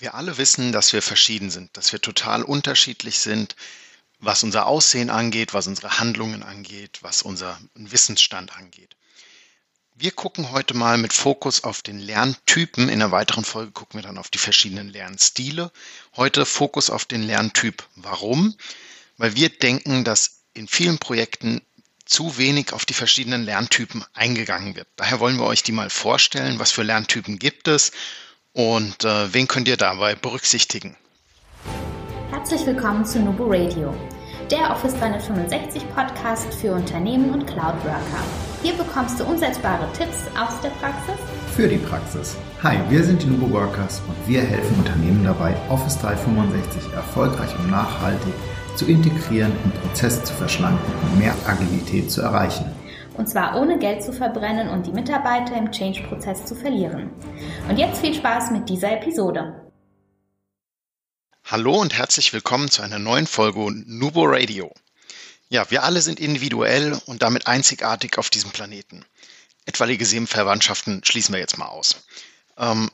Wir alle wissen, dass wir verschieden sind, dass wir total unterschiedlich sind, was unser Aussehen angeht, was unsere Handlungen angeht, was unser Wissensstand angeht. Wir gucken heute mal mit Fokus auf den Lerntypen. In der weiteren Folge gucken wir dann auf die verschiedenen Lernstile. Heute Fokus auf den Lerntyp. Warum? Weil wir denken, dass in vielen Projekten zu wenig auf die verschiedenen Lerntypen eingegangen wird. Daher wollen wir euch die mal vorstellen. Was für Lerntypen gibt es und äh, wen könnt ihr dabei berücksichtigen? Herzlich willkommen zu Nubo Radio, der Office 365 Podcast für Unternehmen und Cloud Worker. Hier bekommst du umsetzbare Tipps aus der Praxis für die Praxis. Hi, wir sind die Nubo Workers und wir helfen Unternehmen dabei, Office 365 erfolgreich und nachhaltig zu integrieren und Prozesse zu verschlanken und mehr Agilität zu erreichen. Und zwar ohne Geld zu verbrennen und die Mitarbeiter im Change-Prozess zu verlieren. Und jetzt viel Spaß mit dieser Episode. Hallo und herzlich willkommen zu einer neuen Folge Nubo Radio. Ja, wir alle sind individuell und damit einzigartig auf diesem Planeten. Etwaige Seelenverwandtschaften schließen wir jetzt mal aus. Ähm,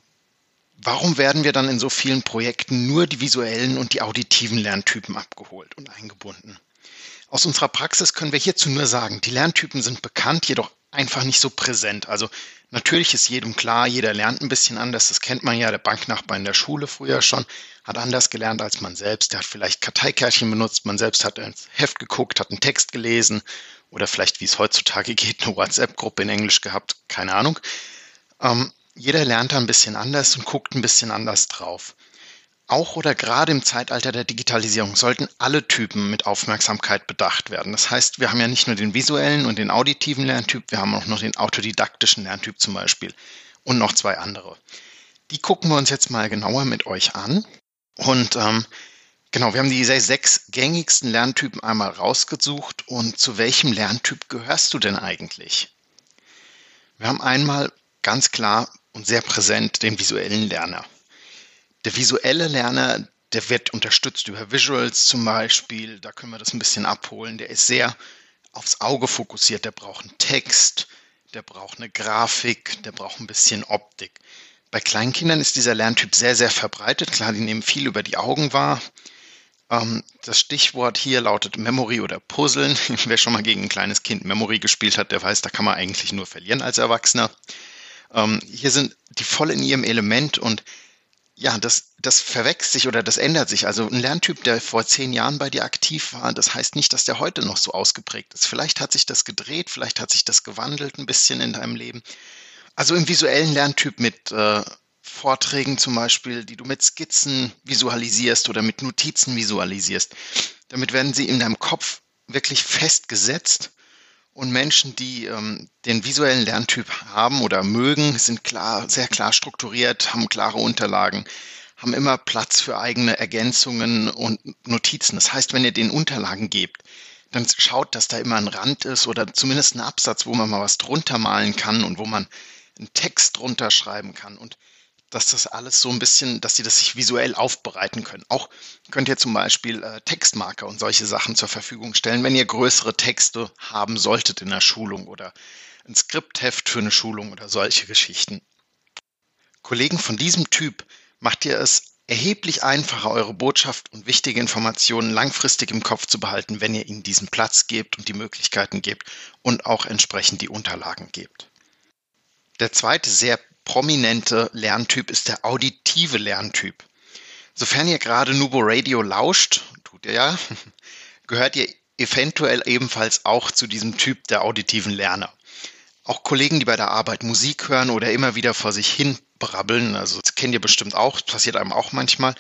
warum werden wir dann in so vielen Projekten nur die visuellen und die auditiven Lerntypen abgeholt und eingebunden? Aus unserer Praxis können wir hierzu nur sagen, die Lerntypen sind bekannt, jedoch einfach nicht so präsent. Also natürlich ist jedem klar, jeder lernt ein bisschen anders. Das kennt man ja, der Banknachbar in der Schule früher schon, hat anders gelernt als man selbst. Der hat vielleicht Karteikärtchen benutzt, man selbst hat ins Heft geguckt, hat einen Text gelesen oder vielleicht, wie es heutzutage geht, eine WhatsApp-Gruppe in Englisch gehabt, keine Ahnung. Ähm, jeder lernt da ein bisschen anders und guckt ein bisschen anders drauf. Auch oder gerade im Zeitalter der Digitalisierung sollten alle Typen mit Aufmerksamkeit bedacht werden. Das heißt, wir haben ja nicht nur den visuellen und den auditiven Lerntyp, wir haben auch noch den autodidaktischen Lerntyp zum Beispiel und noch zwei andere. Die gucken wir uns jetzt mal genauer mit euch an. Und ähm, genau, wir haben die sechs gängigsten Lerntypen einmal rausgesucht. Und zu welchem Lerntyp gehörst du denn eigentlich? Wir haben einmal ganz klar und sehr präsent den visuellen Lerner. Der visuelle Lerner, der wird unterstützt über Visuals zum Beispiel. Da können wir das ein bisschen abholen. Der ist sehr aufs Auge fokussiert. Der braucht einen Text, der braucht eine Grafik, der braucht ein bisschen Optik. Bei Kleinkindern ist dieser Lerntyp sehr, sehr verbreitet. Klar, die nehmen viel über die Augen wahr. Ähm, das Stichwort hier lautet Memory oder Puzzeln. Wer schon mal gegen ein kleines Kind Memory gespielt hat, der weiß, da kann man eigentlich nur verlieren als Erwachsener. Ähm, hier sind die voll in ihrem Element und ja, das, das verwechselt sich oder das ändert sich. Also ein Lerntyp, der vor zehn Jahren bei dir aktiv war, das heißt nicht, dass der heute noch so ausgeprägt ist. Vielleicht hat sich das gedreht, vielleicht hat sich das gewandelt ein bisschen in deinem Leben. Also im visuellen Lerntyp mit äh, Vorträgen zum Beispiel, die du mit Skizzen visualisierst oder mit Notizen visualisierst. Damit werden sie in deinem Kopf wirklich festgesetzt und Menschen, die ähm, den visuellen Lerntyp haben oder mögen, sind klar, sehr klar strukturiert, haben klare Unterlagen, haben immer Platz für eigene Ergänzungen und Notizen. Das heißt, wenn ihr den Unterlagen gebt, dann schaut, dass da immer ein Rand ist oder zumindest ein Absatz, wo man mal was drunter malen kann und wo man einen Text drunter schreiben kann. Und dass das alles so ein bisschen, dass sie das sich visuell aufbereiten können. Auch könnt ihr zum Beispiel äh, Textmarker und solche Sachen zur Verfügung stellen, wenn ihr größere Texte haben solltet in der Schulung oder ein Skriptheft für eine Schulung oder solche Geschichten. Kollegen von diesem Typ macht ihr es erheblich einfacher, eure Botschaft und wichtige Informationen langfristig im Kopf zu behalten, wenn ihr ihnen diesen Platz gebt und die Möglichkeiten gebt und auch entsprechend die Unterlagen gebt. Der zweite sehr prominente Lerntyp ist der auditive Lerntyp. Sofern ihr gerade Nubo Radio lauscht, tut ihr ja, gehört ihr eventuell ebenfalls auch zu diesem Typ der auditiven Lerner. Auch Kollegen, die bei der Arbeit Musik hören oder immer wieder vor sich hin brabbeln, also das kennt ihr bestimmt auch, passiert einem auch manchmal,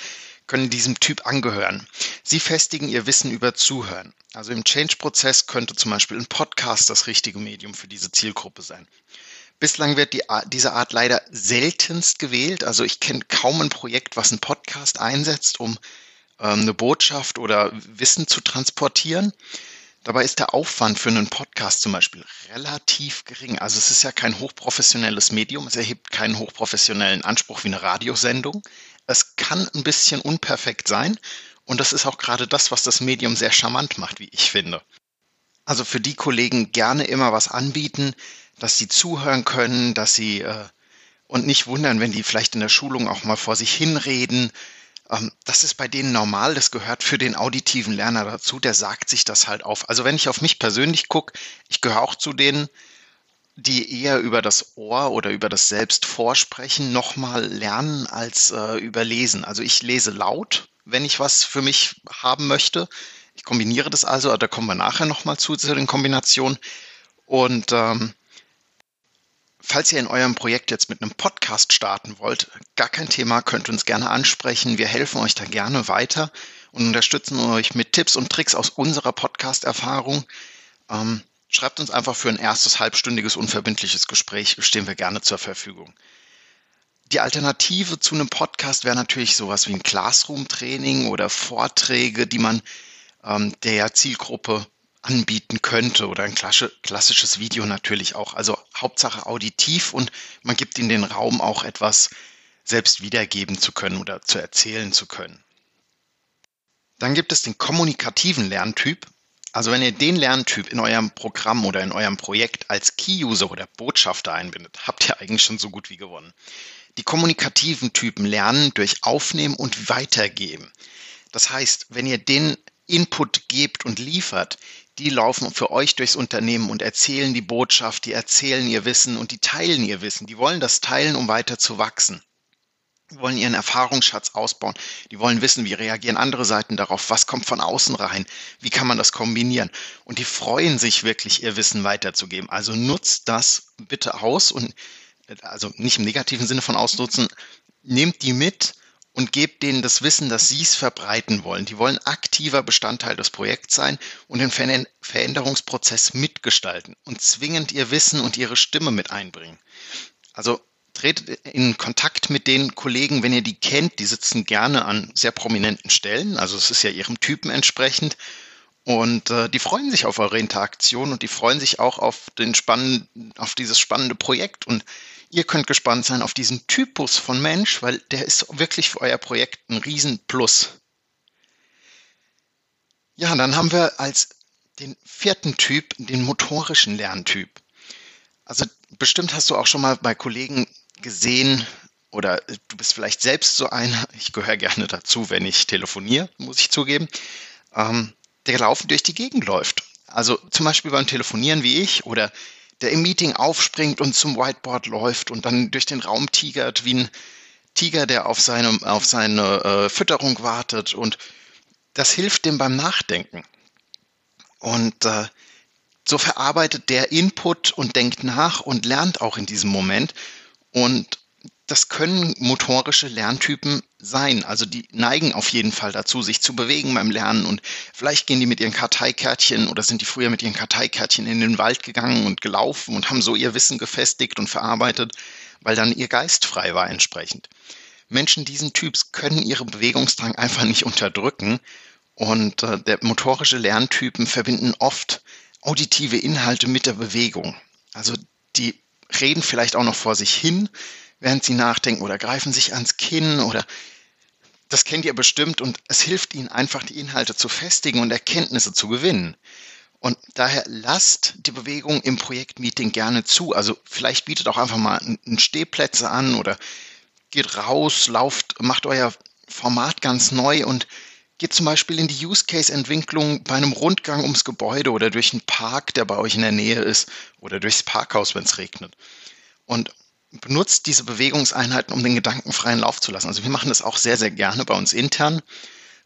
können diesem Typ angehören. Sie festigen ihr Wissen über Zuhören. Also im Change-Prozess könnte zum Beispiel ein Podcast das richtige Medium für diese Zielgruppe sein. Bislang wird die, diese Art leider seltenst gewählt. Also ich kenne kaum ein Projekt, was einen Podcast einsetzt, um ähm, eine Botschaft oder Wissen zu transportieren. Dabei ist der Aufwand für einen Podcast zum Beispiel relativ gering. Also es ist ja kein hochprofessionelles Medium, es erhebt keinen hochprofessionellen Anspruch wie eine Radiosendung. Es kann ein bisschen unperfekt sein und das ist auch gerade das, was das Medium sehr charmant macht, wie ich finde. Also für die Kollegen gerne immer was anbieten, dass sie zuhören können, dass sie äh, und nicht wundern, wenn die vielleicht in der Schulung auch mal vor sich hinreden. Ähm, das ist bei denen normal, das gehört für den auditiven Lerner dazu, der sagt sich das halt auf. Also wenn ich auf mich persönlich gucke, ich gehöre auch zu denen, die eher über das Ohr oder über das Selbst vorsprechen, nochmal lernen als äh, überlesen. Also ich lese laut, wenn ich was für mich haben möchte. Ich kombiniere das also, da kommen wir nachher nochmal zu, zu den Kombinationen. Und ähm, falls ihr in eurem Projekt jetzt mit einem Podcast starten wollt, gar kein Thema, könnt uns gerne ansprechen. Wir helfen euch da gerne weiter und unterstützen euch mit Tipps und Tricks aus unserer Podcast-Erfahrung. Ähm, schreibt uns einfach für ein erstes halbstündiges unverbindliches Gespräch, stehen wir gerne zur Verfügung. Die Alternative zu einem Podcast wäre natürlich sowas wie ein Classroom-Training oder Vorträge, die man ähm, der Zielgruppe anbieten könnte oder ein klassisches Video natürlich auch. Also Hauptsache auditiv und man gibt ihnen den Raum auch etwas selbst wiedergeben zu können oder zu erzählen zu können. Dann gibt es den kommunikativen Lerntyp. Also wenn ihr den Lerntyp in eurem Programm oder in eurem Projekt als Key-User oder Botschafter einbindet, habt ihr eigentlich schon so gut wie gewonnen. Die kommunikativen Typen lernen durch Aufnehmen und Weitergeben. Das heißt, wenn ihr den Input gebt und liefert, die laufen für euch durchs Unternehmen und erzählen die Botschaft, die erzählen ihr Wissen und die teilen ihr Wissen. Die wollen das teilen, um weiter zu wachsen. Die wollen ihren Erfahrungsschatz ausbauen. Die wollen wissen, wie reagieren andere Seiten darauf, was kommt von außen rein, wie kann man das kombinieren. Und die freuen sich wirklich, ihr Wissen weiterzugeben. Also nutzt das bitte aus und also nicht im negativen Sinne von ausnutzen, nehmt die mit und gebt denen das Wissen, dass sie es verbreiten wollen. Die wollen aktiver Bestandteil des Projekts sein und den Veränderungsprozess mitgestalten und zwingend ihr Wissen und ihre Stimme mit einbringen. Also tretet in Kontakt mit den Kollegen, wenn ihr die kennt. Die sitzen gerne an sehr prominenten Stellen. Also es ist ja ihrem Typen entsprechend. Und äh, die freuen sich auf eure Interaktion und die freuen sich auch auf den spannenden, auf dieses spannende Projekt. Und ihr könnt gespannt sein auf diesen Typus von Mensch, weil der ist wirklich für euer Projekt ein Riesenplus. Ja, dann haben wir als den vierten Typ den motorischen Lerntyp. Also bestimmt hast du auch schon mal bei Kollegen gesehen oder du bist vielleicht selbst so einer, ich gehöre gerne dazu, wenn ich telefoniere, muss ich zugeben, ähm, der laufend durch die Gegend läuft. Also zum Beispiel beim Telefonieren wie ich oder der im Meeting aufspringt und zum Whiteboard läuft und dann durch den Raum tigert wie ein Tiger, der auf seine, auf seine äh, Fütterung wartet und das hilft dem beim Nachdenken. Und äh, so verarbeitet der Input und denkt nach und lernt auch in diesem Moment. Und das können motorische Lerntypen sein. Also die neigen auf jeden Fall dazu, sich zu bewegen beim Lernen und vielleicht gehen die mit ihren Karteikärtchen oder sind die früher mit ihren Karteikärtchen in den Wald gegangen und gelaufen und haben so ihr Wissen gefestigt und verarbeitet, weil dann ihr Geist frei war entsprechend. Menschen diesen Typs können ihren Bewegungsdrang einfach nicht unterdrücken und äh, der motorische Lerntypen verbinden oft auditive Inhalte mit der Bewegung. Also die reden vielleicht auch noch vor sich hin, während sie nachdenken oder greifen sich ans Kinn oder das kennt ihr bestimmt und es hilft ihnen einfach, die Inhalte zu festigen und Erkenntnisse zu gewinnen. Und daher lasst die Bewegung im Projektmeeting gerne zu. Also vielleicht bietet auch einfach mal einen Stehplätze an oder geht raus, lauft, macht euer Format ganz neu und geht zum Beispiel in die Use Case Entwicklung bei einem Rundgang ums Gebäude oder durch einen Park, der bei euch in der Nähe ist oder durchs Parkhaus, wenn es regnet. Und benutzt diese Bewegungseinheiten, um den Gedanken freien Lauf zu lassen. Also wir machen das auch sehr, sehr gerne bei uns intern.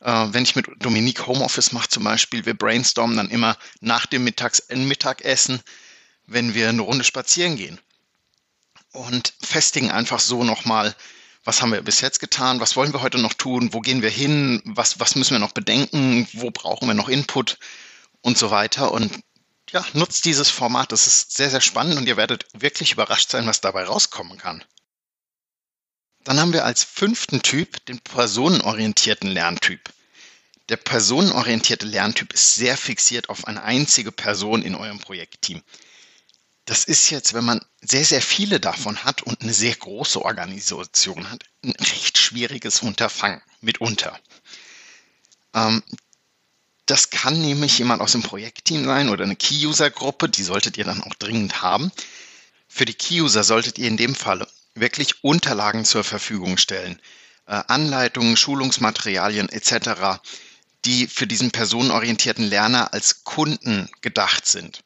Äh, wenn ich mit Dominique Homeoffice mache zum Beispiel, wir brainstormen dann immer nach dem Mittags Mittagessen, wenn wir eine Runde spazieren gehen. Und festigen einfach so nochmal was haben wir bis jetzt getan, was wollen wir heute noch tun, wo gehen wir hin, was, was müssen wir noch bedenken, wo brauchen wir noch Input und so weiter. Und ja, nutzt dieses Format. Das ist sehr, sehr spannend und ihr werdet wirklich überrascht sein, was dabei rauskommen kann. Dann haben wir als fünften Typ den personenorientierten Lerntyp. Der personenorientierte Lerntyp ist sehr fixiert auf eine einzige Person in eurem Projektteam das ist jetzt, wenn man sehr, sehr viele davon hat und eine sehr große Organisation hat, ein recht schwieriges Unterfangen mitunter. Ähm, das kann nämlich jemand aus dem Projektteam sein oder eine Key-User-Gruppe, die solltet ihr dann auch dringend haben. Für die Key-User solltet ihr in dem Fall wirklich Unterlagen zur Verfügung stellen, äh, Anleitungen, Schulungsmaterialien etc., die für diesen personenorientierten Lerner als Kunden gedacht sind.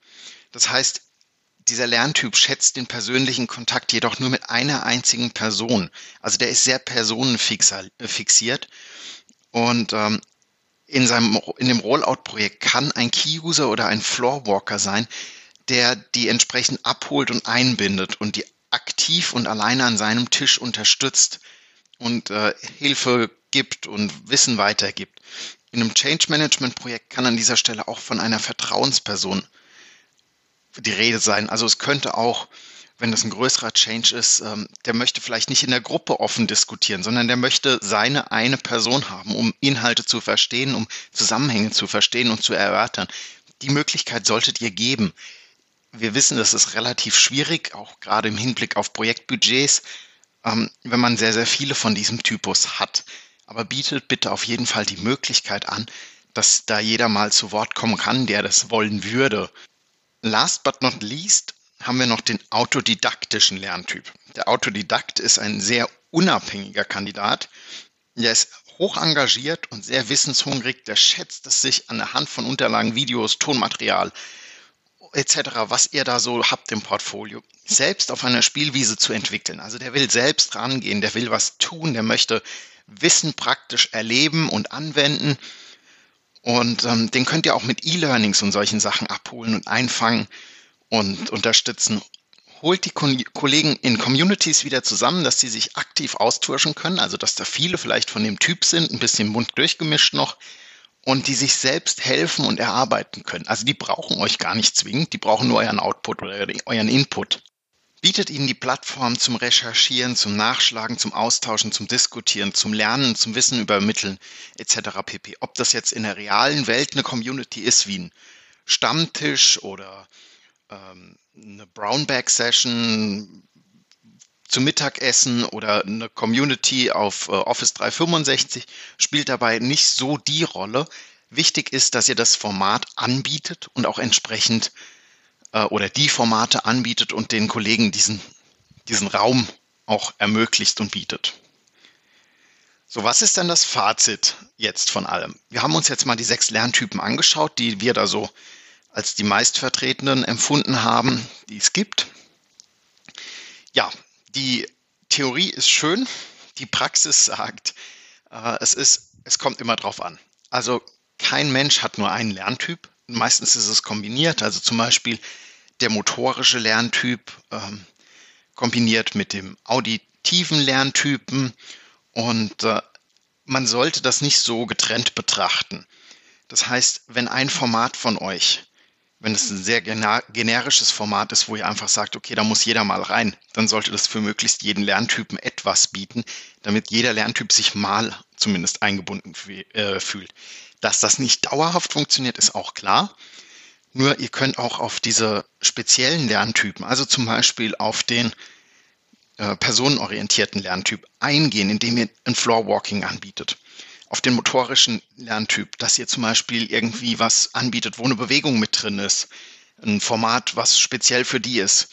Das heißt, dieser Lerntyp schätzt den persönlichen Kontakt jedoch nur mit einer einzigen Person. Also der ist sehr personenfixiert. Und ähm, in, seinem, in dem Rollout-Projekt kann ein Key-User oder ein Floorwalker sein, der die entsprechend abholt und einbindet und die aktiv und alleine an seinem Tisch unterstützt und äh, Hilfe gibt und Wissen weitergibt. In einem Change Management Projekt kann an dieser Stelle auch von einer Vertrauensperson die Rede sein. Also es könnte auch, wenn das ein größerer Change ist, ähm, der möchte vielleicht nicht in der Gruppe offen diskutieren, sondern der möchte seine eine Person haben, um Inhalte zu verstehen, um Zusammenhänge zu verstehen und zu erörtern. Die Möglichkeit solltet ihr geben. Wir wissen, das ist relativ schwierig, auch gerade im Hinblick auf Projektbudgets, ähm, wenn man sehr, sehr viele von diesem Typus hat. Aber bietet bitte auf jeden Fall die Möglichkeit an, dass da jeder mal zu Wort kommen kann, der das wollen würde. Last but not least haben wir noch den autodidaktischen Lerntyp. Der Autodidakt ist ein sehr unabhängiger Kandidat. Der ist hoch engagiert und sehr wissenshungrig. Der schätzt es sich an der Hand von Unterlagen, Videos, Tonmaterial etc., was ihr da so habt im Portfolio, selbst auf einer Spielwiese zu entwickeln. Also der will selbst rangehen, der will was tun, der möchte Wissen praktisch erleben und anwenden und ähm, den könnt ihr auch mit E-Learnings und solchen Sachen abholen und einfangen und unterstützen. Holt die Ko Kollegen in Communities wieder zusammen, dass sie sich aktiv austauschen können, also dass da viele vielleicht von dem Typ sind, ein bisschen bunt durchgemischt noch und die sich selbst helfen und erarbeiten können. Also die brauchen euch gar nicht zwingend, die brauchen nur euren Output oder euren Input bietet Ihnen die Plattform zum Recherchieren, zum Nachschlagen, zum Austauschen, zum Diskutieren, zum Lernen, zum Wissen übermitteln etc. pp. Ob das jetzt in der realen Welt eine Community ist wie ein Stammtisch oder ähm, eine Brownback-Session zum Mittagessen oder eine Community auf äh, Office 365 spielt dabei nicht so die Rolle. Wichtig ist, dass ihr das Format anbietet und auch entsprechend äh, oder die Formate anbietet und den Kollegen diesen, diesen Raum auch ermöglicht und bietet. So, was ist denn das Fazit jetzt von allem? Wir haben uns jetzt mal die sechs Lerntypen angeschaut, die wir da so als die meistvertretenen empfunden haben, die es gibt. Ja, die Theorie ist schön, die Praxis sagt, äh, es ist, es kommt immer drauf an. Also kein Mensch hat nur einen Lerntyp. Meistens ist es kombiniert. Also zum Beispiel der motorische Lerntyp ähm, kombiniert mit dem auditiven Lerntypen und äh, man sollte das nicht so getrennt betrachten. Das heißt, wenn ein Format von euch, wenn es ein sehr generisches Format ist, wo ihr einfach sagt, okay, da muss jeder mal rein, dann sollte das für möglichst jeden Lerntypen etwas bieten, damit jeder Lerntyp sich mal zumindest eingebunden äh, fühlt. Dass das nicht dauerhaft funktioniert, ist auch klar. Nur ihr könnt auch auf diese speziellen Lerntypen, also zum Beispiel auf den äh, personenorientierten Lerntyp eingehen, indem ihr ein Floorwalking anbietet. Auf den motorischen Lerntyp, dass ihr zum Beispiel irgendwie was anbietet, wo eine Bewegung mit drin ist. Ein Format, was speziell für die ist.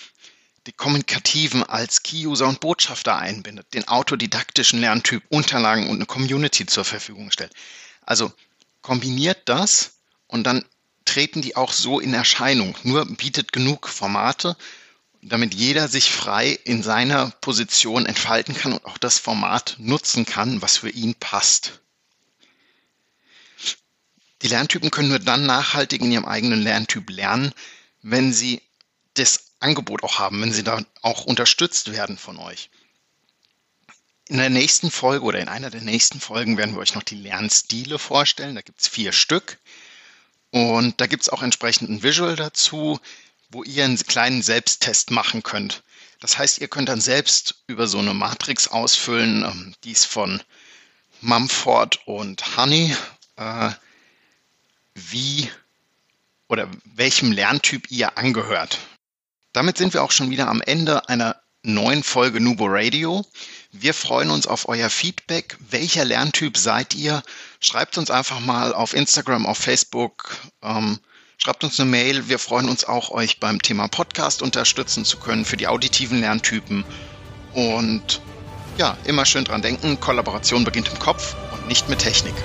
Die kommunikativen als Key-User und Botschafter einbindet. Den autodidaktischen Lerntyp, Unterlagen und eine Community zur Verfügung stellt. Also kombiniert das und dann treten die auch so in Erscheinung. Nur bietet genug Formate, damit jeder sich frei in seiner Position entfalten kann und auch das Format nutzen kann, was für ihn passt. Die Lerntypen können nur dann nachhaltig in ihrem eigenen Lerntyp lernen, wenn sie das Angebot auch haben, wenn sie da auch unterstützt werden von euch. In der nächsten Folge oder in einer der nächsten Folgen werden wir euch noch die Lernstile vorstellen. Da gibt es vier Stück. Und da gibt es auch entsprechend ein Visual dazu, wo ihr einen kleinen Selbsttest machen könnt. Das heißt, ihr könnt dann selbst über so eine Matrix ausfüllen, ähm, die ist von Mumford und Honey, äh, wie oder welchem Lerntyp ihr angehört. Damit sind wir auch schon wieder am Ende einer neuen Folge Nubo Radio. Wir freuen uns auf euer Feedback. Welcher Lerntyp seid ihr? Schreibt uns einfach mal auf Instagram, auf Facebook. Ähm, schreibt uns eine Mail. Wir freuen uns auch, euch beim Thema Podcast unterstützen zu können für die auditiven Lerntypen. Und ja, immer schön dran denken, Kollaboration beginnt im Kopf und nicht mit Technik.